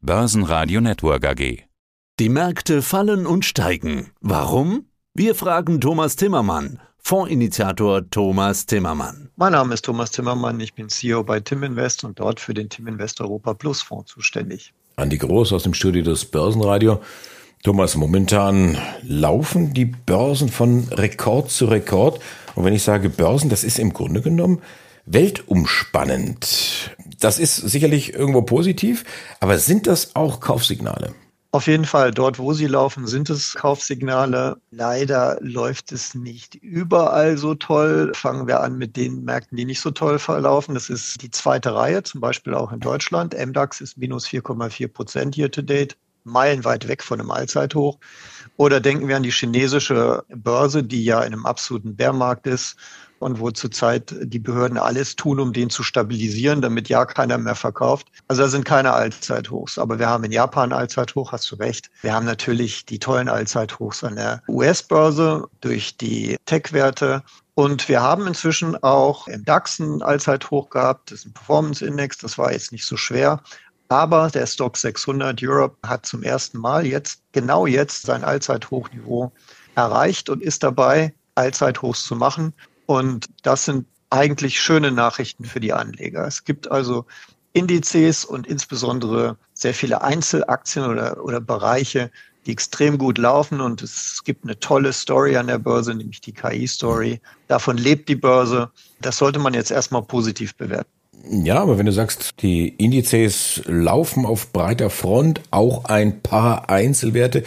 Börsenradio Network AG. Die Märkte fallen und steigen. Warum? Wir fragen Thomas Timmermann, Fondsinitiator Thomas Timmermann. Mein Name ist Thomas Timmermann, ich bin CEO bei Tim Invest und dort für den Tim Invest Europa Plus Fonds zuständig. Andi Groß aus dem Studio des Börsenradio. Thomas, momentan laufen die Börsen von Rekord zu Rekord. Und wenn ich sage Börsen, das ist im Grunde genommen weltumspannend. Das ist sicherlich irgendwo positiv, aber sind das auch Kaufsignale? Auf jeden Fall, dort wo sie laufen, sind es Kaufsignale. Leider läuft es nicht überall so toll. Fangen wir an mit den Märkten, die nicht so toll verlaufen. Das ist die zweite Reihe, zum Beispiel auch in Deutschland. MDAX ist minus 4,4 Prozent year to date, meilenweit weg von einem Allzeithoch. Oder denken wir an die chinesische Börse, die ja in einem absoluten Bärmarkt ist und wo zurzeit die Behörden alles tun, um den zu stabilisieren, damit ja keiner mehr verkauft. Also da sind keine Allzeithochs. Aber wir haben in Japan Allzeithoch, hast du recht. Wir haben natürlich die tollen Allzeithochs an der US-Börse durch die Tech-Werte. Und wir haben inzwischen auch im DAX ein Allzeithoch gehabt. Das ist ein Performance-Index. Das war jetzt nicht so schwer. Aber der Stock 600 Europe hat zum ersten Mal jetzt, genau jetzt, sein Allzeithochniveau erreicht und ist dabei, Allzeithochs zu machen. Und das sind eigentlich schöne Nachrichten für die Anleger. Es gibt also Indizes und insbesondere sehr viele Einzelaktien oder, oder Bereiche, die extrem gut laufen und es gibt eine tolle Story an der Börse, nämlich die KI-Story. Davon lebt die Börse. Das sollte man jetzt erstmal positiv bewerten. Ja, aber wenn du sagst, die Indizes laufen auf breiter Front, auch ein paar Einzelwerte.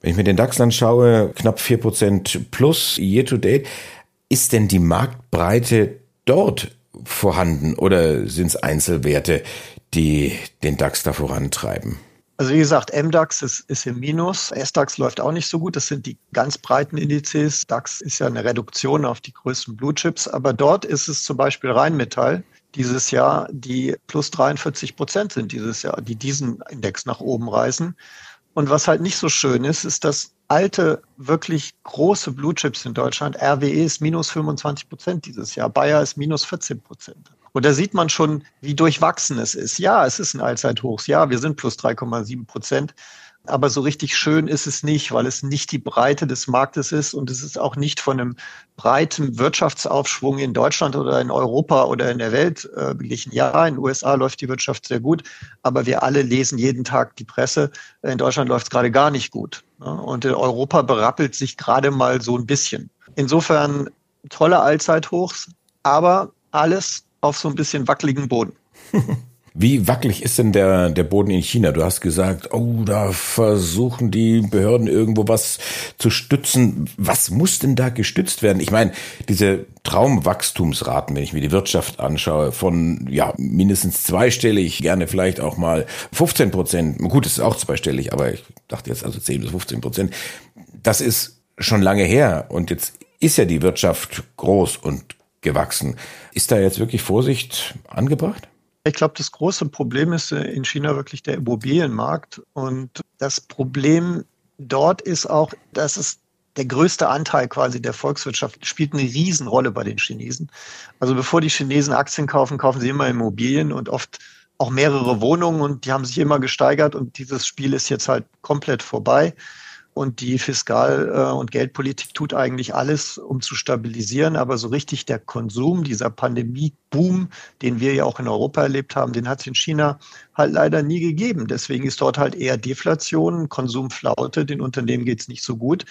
Wenn ich mir den DAX anschaue, knapp vier Prozent plus year to date. Ist denn die Marktbreite dort vorhanden oder sind es Einzelwerte, die den DAX da vorantreiben? Also wie gesagt, MDAX ist, ist im Minus, SDAX läuft auch nicht so gut. Das sind die ganz breiten Indizes. DAX ist ja eine Reduktion auf die größten Blue Chips, aber dort ist es zum Beispiel Rheinmetall dieses Jahr, die plus 43 Prozent sind dieses Jahr, die diesen Index nach oben reißen. Und was halt nicht so schön ist, ist, dass alte, wirklich große Blue Chips in Deutschland, RWE ist minus 25 Prozent dieses Jahr, Bayer ist minus 14 Prozent. Und da sieht man schon, wie durchwachsen es ist. Ja, es ist ein Allzeithochs. Ja, wir sind plus 3,7 Prozent aber so richtig schön ist es nicht, weil es nicht die Breite des Marktes ist und es ist auch nicht von einem breiten Wirtschaftsaufschwung in Deutschland oder in Europa oder in der Welt äh, beglichen. Ja, in den USA läuft die Wirtschaft sehr gut, aber wir alle lesen jeden Tag die Presse. In Deutschland läuft es gerade gar nicht gut. Ne? Und in Europa berappelt sich gerade mal so ein bisschen. Insofern tolle Allzeithochs, aber alles auf so ein bisschen wackeligen Boden. Wie wackelig ist denn der, der Boden in China? Du hast gesagt, oh, da versuchen die Behörden irgendwo was zu stützen. Was muss denn da gestützt werden? Ich meine, diese Traumwachstumsraten, wenn ich mir die Wirtschaft anschaue, von ja mindestens zweistellig, gerne vielleicht auch mal 15 Prozent. Gut, es ist auch zweistellig, aber ich dachte jetzt also 10 bis 15 Prozent. Das ist schon lange her und jetzt ist ja die Wirtschaft groß und gewachsen. Ist da jetzt wirklich Vorsicht angebracht? Ich glaube, das große Problem ist äh, in China wirklich der Immobilienmarkt. Und das Problem dort ist auch, dass es der größte Anteil quasi der Volkswirtschaft spielt eine Riesenrolle bei den Chinesen. Also bevor die Chinesen Aktien kaufen, kaufen sie immer Immobilien und oft auch mehrere Wohnungen und die haben sich immer gesteigert und dieses Spiel ist jetzt halt komplett vorbei. Und die Fiskal- äh, und Geldpolitik tut eigentlich alles, um zu stabilisieren. Aber so richtig der Konsum, dieser Pandemie-Boom, den wir ja auch in Europa erlebt haben, den hat es in China halt leider nie gegeben. Deswegen ist dort halt eher Deflation, Konsumflaute, den Unternehmen geht es nicht so gut.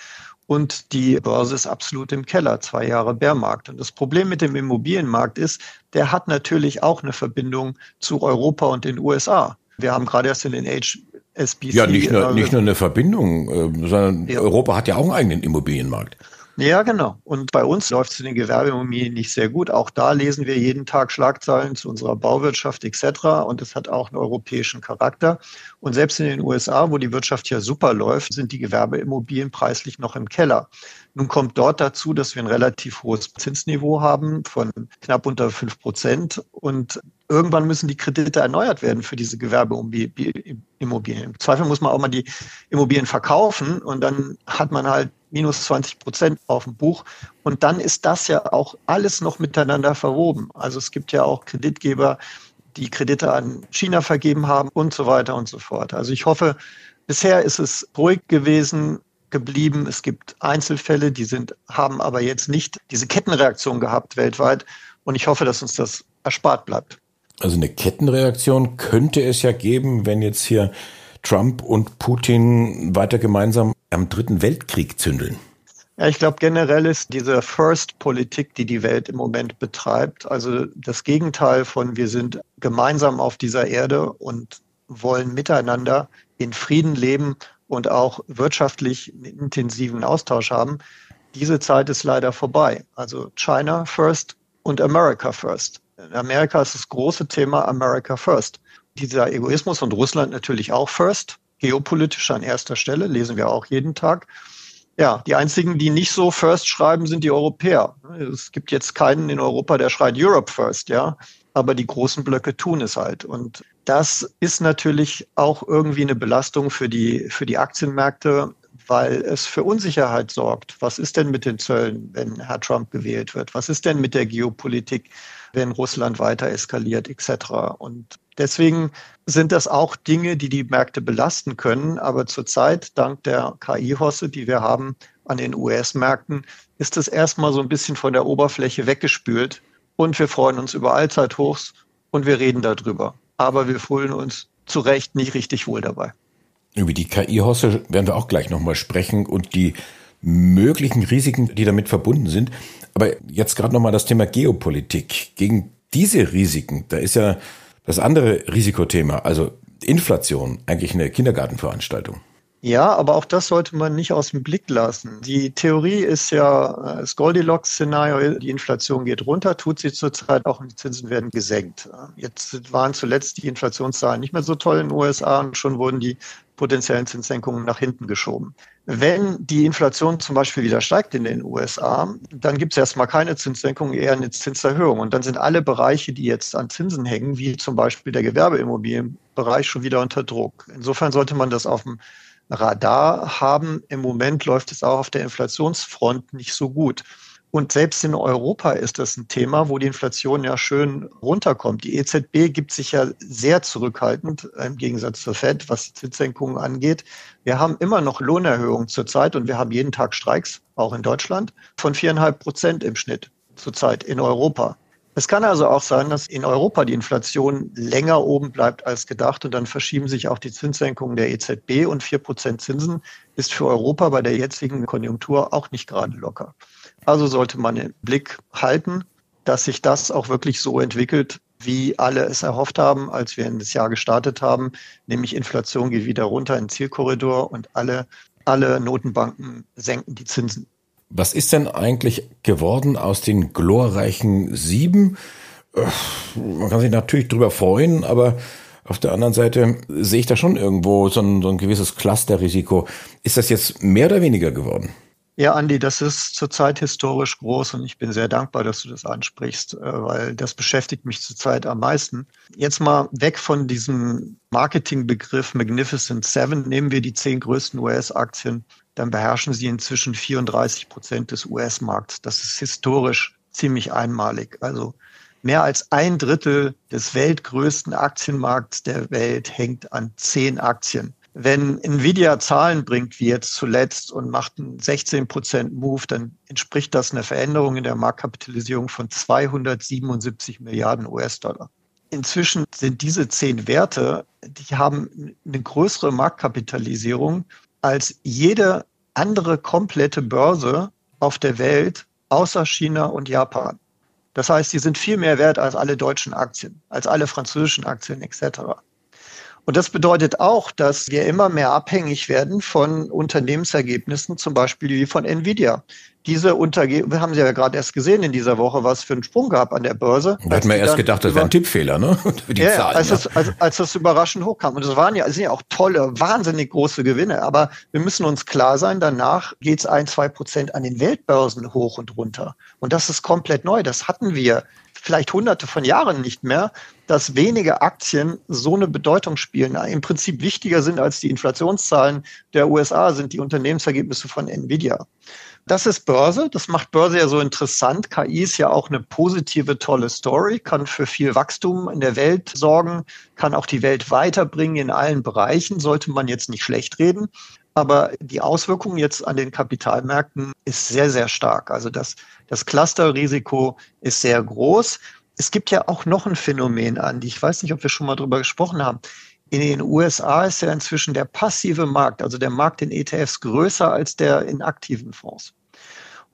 Und die Börse ist absolut im Keller, zwei Jahre Bärmarkt. Und das Problem mit dem Immobilienmarkt ist, der hat natürlich auch eine Verbindung zu Europa und den USA. Wir haben gerade erst in den Age SBC. Ja, nicht nur, nicht nur eine Verbindung, äh, sondern ja. Europa hat ja auch einen eigenen Immobilienmarkt. Ja, genau. Und bei uns läuft es in den Gewerbeimmobilien nicht sehr gut. Auch da lesen wir jeden Tag Schlagzeilen zu unserer Bauwirtschaft etc. Und es hat auch einen europäischen Charakter. Und selbst in den USA, wo die Wirtschaft ja super läuft, sind die Gewerbeimmobilien preislich noch im Keller. Nun kommt dort dazu, dass wir ein relativ hohes Zinsniveau haben von knapp unter fünf Prozent. Und irgendwann müssen die Kredite erneuert werden für diese Gewerbeimmobilien. Im Zweifel muss man auch mal die Immobilien verkaufen und dann hat man halt minus 20 Prozent auf dem Buch. Und dann ist das ja auch alles noch miteinander verwoben. Also es gibt ja auch Kreditgeber, die Kredite an China vergeben haben und so weiter und so fort. Also ich hoffe, bisher ist es ruhig gewesen geblieben. Es gibt Einzelfälle, die sind, haben aber jetzt nicht diese Kettenreaktion gehabt weltweit. Und ich hoffe, dass uns das erspart bleibt. Also eine Kettenreaktion könnte es ja geben, wenn jetzt hier Trump und Putin weiter gemeinsam am Dritten Weltkrieg zündeln. Ja, ich glaube, generell ist diese First-Politik, die die Welt im Moment betreibt, also das Gegenteil von wir sind gemeinsam auf dieser Erde und wollen miteinander in Frieden leben und auch wirtschaftlich einen intensiven Austausch haben. Diese Zeit ist leider vorbei. Also China first und America first. In Amerika ist das große Thema America first. Dieser Egoismus und Russland natürlich auch first, geopolitisch an erster Stelle, lesen wir auch jeden Tag. Ja, die einzigen, die nicht so First schreiben, sind die Europäer. Es gibt jetzt keinen in Europa, der schreit Europe First, ja. Aber die großen Blöcke tun es halt. Und das ist natürlich auch irgendwie eine Belastung für die, für die Aktienmärkte, weil es für Unsicherheit sorgt. Was ist denn mit den Zöllen, wenn Herr Trump gewählt wird? Was ist denn mit der Geopolitik, wenn Russland weiter eskaliert, etc.? Und deswegen sind das auch Dinge, die die Märkte belasten können. Aber zurzeit, dank der KI-Hosse, die wir haben an den US-Märkten, ist es erstmal so ein bisschen von der Oberfläche weggespült. Und wir freuen uns über Allzeithochs und wir reden darüber. Aber wir fühlen uns zu Recht nicht richtig wohl dabei. Über die KI-Hosse werden wir auch gleich nochmal sprechen und die möglichen Risiken, die damit verbunden sind. Aber jetzt gerade nochmal das Thema Geopolitik. Gegen diese Risiken, da ist ja das andere Risikothema, also Inflation, eigentlich eine Kindergartenveranstaltung. Ja, aber auch das sollte man nicht aus dem Blick lassen. Die Theorie ist ja das Goldilocks-Szenario, die Inflation geht runter, tut sie zurzeit auch und die Zinsen werden gesenkt. Jetzt waren zuletzt die Inflationszahlen nicht mehr so toll in den USA und schon wurden die potenziellen Zinssenkungen nach hinten geschoben. Wenn die Inflation zum Beispiel wieder steigt in den USA, dann gibt es erstmal keine Zinssenkung, eher eine Zinserhöhung. Und dann sind alle Bereiche, die jetzt an Zinsen hängen, wie zum Beispiel der Gewerbeimmobilienbereich, schon wieder unter Druck. Insofern sollte man das auf dem Radar haben. Im Moment läuft es auch auf der Inflationsfront nicht so gut. Und selbst in Europa ist das ein Thema, wo die Inflation ja schön runterkommt. Die EZB gibt sich ja sehr zurückhaltend im Gegensatz zur Fed, was die Zinssenkungen angeht. Wir haben immer noch Lohnerhöhungen zurzeit und wir haben jeden Tag Streiks, auch in Deutschland, von viereinhalb Prozent im Schnitt zurzeit in Europa. Es kann also auch sein, dass in Europa die Inflation länger oben bleibt als gedacht und dann verschieben sich auch die Zinssenkungen der EZB und vier Prozent Zinsen ist für Europa bei der jetzigen Konjunktur auch nicht gerade locker. Also sollte man im Blick halten, dass sich das auch wirklich so entwickelt, wie alle es erhofft haben, als wir in das Jahr gestartet haben, nämlich Inflation geht wieder runter in den Zielkorridor und alle, alle Notenbanken senken die Zinsen. Was ist denn eigentlich geworden aus den glorreichen sieben? Äh, man kann sich natürlich drüber freuen, aber auf der anderen Seite sehe ich da schon irgendwo so ein, so ein gewisses Clusterrisiko. Ist das jetzt mehr oder weniger geworden? Ja, Andi, das ist zurzeit historisch groß und ich bin sehr dankbar, dass du das ansprichst, äh, weil das beschäftigt mich zurzeit am meisten. Jetzt mal weg von diesem Marketingbegriff Magnificent Seven, nehmen wir die zehn größten US-Aktien, dann beherrschen sie inzwischen 34 Prozent des US-Markts. Das ist historisch ziemlich einmalig. Also mehr als ein Drittel des weltgrößten Aktienmarkts der Welt hängt an zehn Aktien. Wenn Nvidia Zahlen bringt, wie jetzt zuletzt, und macht einen 16 Prozent Move, dann entspricht das einer Veränderung in der Marktkapitalisierung von 277 Milliarden US-Dollar. Inzwischen sind diese zehn Werte, die haben eine größere Marktkapitalisierung als jede andere komplette Börse auf der Welt außer China und Japan. Das heißt, die sind viel mehr wert als alle deutschen Aktien, als alle französischen Aktien etc. Und das bedeutet auch, dass wir immer mehr abhängig werden von Unternehmensergebnissen, zum Beispiel wie von Nvidia. Diese Unterge wir haben sie ja gerade erst gesehen in dieser Woche, was für einen Sprung gab an der Börse. Da hatten wir erst gedacht, das wäre ein Tippfehler, ne? Die ja, Zahlen, als, ja. Das, als, als das überraschend hochkam. Und das waren ja, sind ja auch tolle, wahnsinnig große Gewinne. Aber wir müssen uns klar sein, danach geht's ein, zwei Prozent an den Weltbörsen hoch und runter. Und das ist komplett neu. Das hatten wir vielleicht hunderte von Jahren nicht mehr, dass wenige Aktien so eine Bedeutung spielen, im Prinzip wichtiger sind als die Inflationszahlen der USA, sind die Unternehmensergebnisse von Nvidia. Das ist Börse. Das macht Börse ja so interessant. KI ist ja auch eine positive, tolle Story, kann für viel Wachstum in der Welt sorgen, kann auch die Welt weiterbringen in allen Bereichen, sollte man jetzt nicht schlecht reden. Aber die Auswirkung jetzt an den Kapitalmärkten ist sehr, sehr stark. Also das, das Clusterrisiko ist sehr groß. Es gibt ja auch noch ein Phänomen an, die ich weiß nicht, ob wir schon mal drüber gesprochen haben. In den USA ist ja inzwischen der passive Markt, also der Markt in ETFs, größer als der in aktiven Fonds.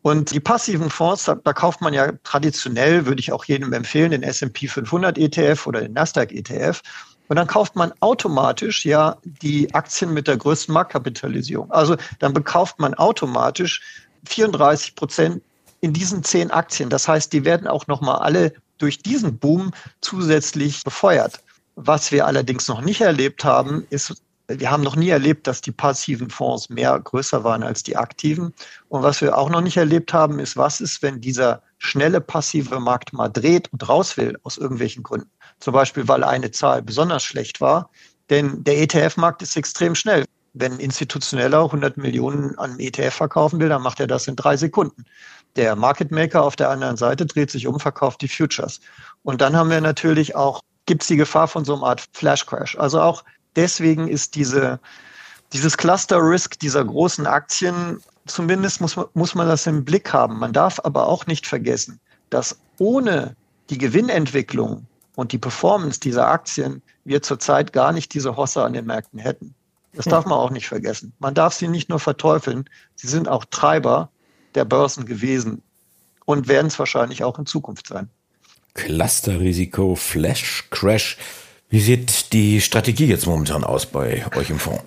Und die passiven Fonds, da, da kauft man ja traditionell, würde ich auch jedem empfehlen, den S&P 500 ETF oder den Nasdaq ETF. Und dann kauft man automatisch ja die Aktien mit der größten Marktkapitalisierung. Also dann bekauft man automatisch 34 Prozent in diesen zehn Aktien. Das heißt, die werden auch nochmal alle durch diesen Boom zusätzlich befeuert. Was wir allerdings noch nicht erlebt haben, ist, wir haben noch nie erlebt, dass die passiven Fonds mehr größer waren als die aktiven. Und was wir auch noch nicht erlebt haben, ist, was ist, wenn dieser schnelle passive Markt mal dreht und raus will aus irgendwelchen Gründen. Zum Beispiel, weil eine Zahl besonders schlecht war. Denn der ETF-Markt ist extrem schnell. Wenn ein Institutioneller 100 Millionen an ETF verkaufen will, dann macht er das in drei Sekunden. Der Market Maker auf der anderen Seite dreht sich um, verkauft die Futures. Und dann haben wir natürlich auch gibt es die Gefahr von so einer Art Flash Crash. Also auch deswegen ist diese, dieses Cluster Risk dieser großen Aktien, zumindest muss man, muss man das im Blick haben. Man darf aber auch nicht vergessen, dass ohne die Gewinnentwicklung und die Performance dieser Aktien wir zurzeit gar nicht diese Hosse an den Märkten hätten. Das darf man auch nicht vergessen. Man darf sie nicht nur verteufeln, sie sind auch Treiber der Börsen gewesen und werden es wahrscheinlich auch in Zukunft sein. Clusterrisiko, Flash Crash. Wie sieht die Strategie jetzt momentan aus bei euch im Fonds?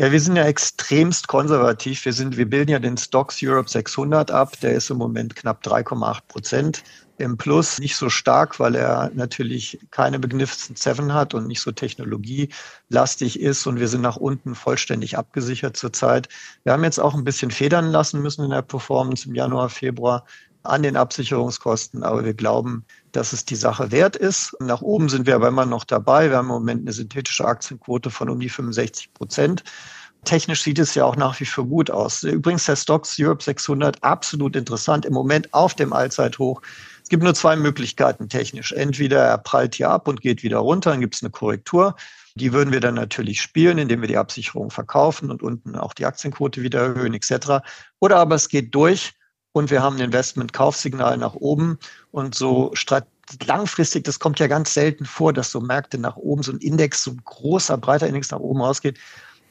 Ja, wir sind ja extremst konservativ. Wir sind, wir bilden ja den Stocks Europe 600 ab. Der ist im Moment knapp 3,8 Prozent im Plus. Nicht so stark, weil er natürlich keine Magnificent Seven hat und nicht so technologielastig ist. Und wir sind nach unten vollständig abgesichert zurzeit. Wir haben jetzt auch ein bisschen federn lassen müssen in der Performance im Januar, Februar an den Absicherungskosten. Aber wir glauben, dass es die Sache wert ist. Nach oben sind wir aber immer noch dabei. Wir haben im Moment eine synthetische Aktienquote von um die 65 Prozent. Technisch sieht es ja auch nach wie vor gut aus. Übrigens der Stocks Europe 600 absolut interessant im Moment auf dem Allzeithoch. Es gibt nur zwei Möglichkeiten technisch. Entweder er prallt hier ab und geht wieder runter, dann gibt es eine Korrektur. Die würden wir dann natürlich spielen, indem wir die Absicherung verkaufen und unten auch die Aktienquote wieder erhöhen etc. Oder aber es geht durch und wir haben ein Investment-Kaufsignal nach oben und so langfristig, das kommt ja ganz selten vor, dass so Märkte nach oben, so ein Index, so ein großer, breiter Index nach oben rausgeht.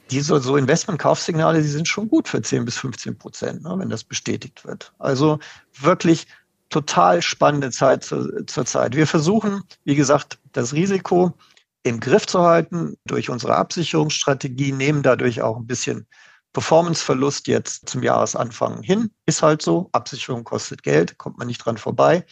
Diese so Investment-Kaufsignale, die sind schon gut für 10 bis 15 Prozent, ne, wenn das bestätigt wird. Also wirklich total spannende Zeit zur, zur Zeit. Wir versuchen, wie gesagt, das Risiko im Griff zu halten durch unsere Absicherungsstrategie, nehmen dadurch auch ein bisschen Performanceverlust jetzt zum Jahresanfang hin. Ist halt so. Absicherung kostet Geld, kommt man nicht dran vorbei.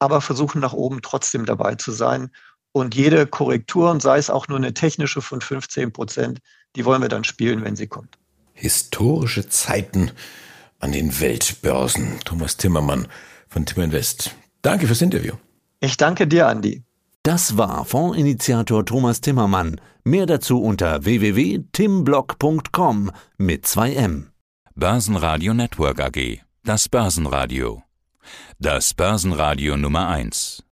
Aber versuchen nach oben trotzdem dabei zu sein. Und jede Korrektur, und sei es auch nur eine technische von 15 Prozent, die wollen wir dann spielen, wenn sie kommt. Historische Zeiten an den Weltbörsen. Thomas Timmermann von Timmer Invest. Danke fürs Interview. Ich danke dir, Andi. Das war Fondsinitiator Thomas Timmermann. Mehr dazu unter www.timblock.com mit 2M. Börsenradio Network AG. Das Börsenradio. Das Börsenradio Nummer 1.